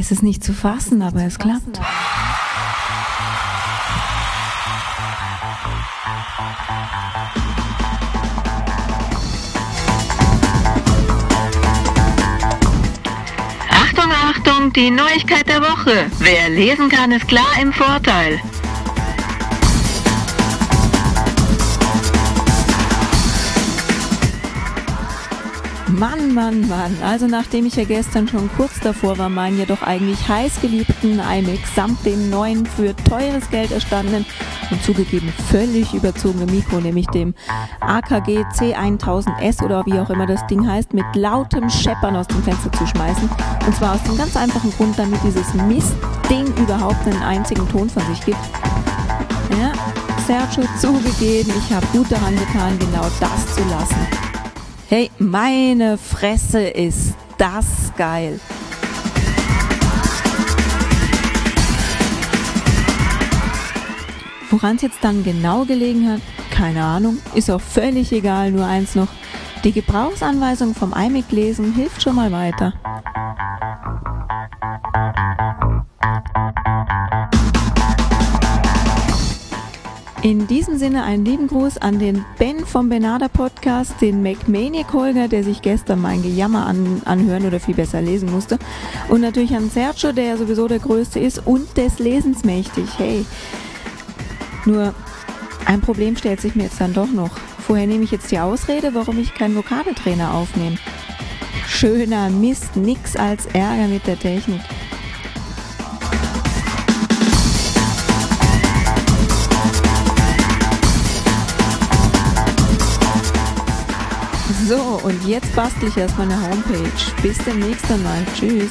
Es ist nicht zu fassen, aber es klappt. Achtung, Achtung, die Neuigkeit der Woche. Wer lesen kann, ist klar im Vorteil. Mann, Mann, Mann. Also nachdem ich ja gestern schon kurz davor war, meinen jedoch eigentlich heißgeliebten iMac samt dem neuen für teures Geld erstandenen und zugegeben völlig überzogenen Mikro, nämlich dem AKG C1000S oder wie auch immer das Ding heißt, mit lautem Scheppern aus dem Fenster zu schmeißen. Und zwar aus dem ganz einfachen Grund, damit dieses Mistding überhaupt einen einzigen Ton von sich gibt. Ja, Sergio zugegeben, ich habe gut daran getan, genau das zu lassen. Hey, meine Fresse ist das geil. Woran es jetzt dann genau gelegen hat, keine Ahnung, ist auch völlig egal, nur eins noch. Die Gebrauchsanweisung vom iMac lesen hilft schon mal weiter. In diesem Sinne einen lieben Gruß an den Ben vom Benada Podcast, den McManiac Holger, der sich gestern mein Gejammer an, anhören oder viel besser lesen musste. Und natürlich an Sergio, der ja sowieso der Größte ist und des Lesens mächtig. Hey. Nur ein Problem stellt sich mir jetzt dann doch noch. Vorher nehme ich jetzt die Ausrede, warum ich keinen Vokabeltrainer aufnehme. Schöner Mist, nix als Ärger mit der Technik. So, und jetzt bastel ich erstmal eine Homepage. Bis demnächst einmal. Tschüss.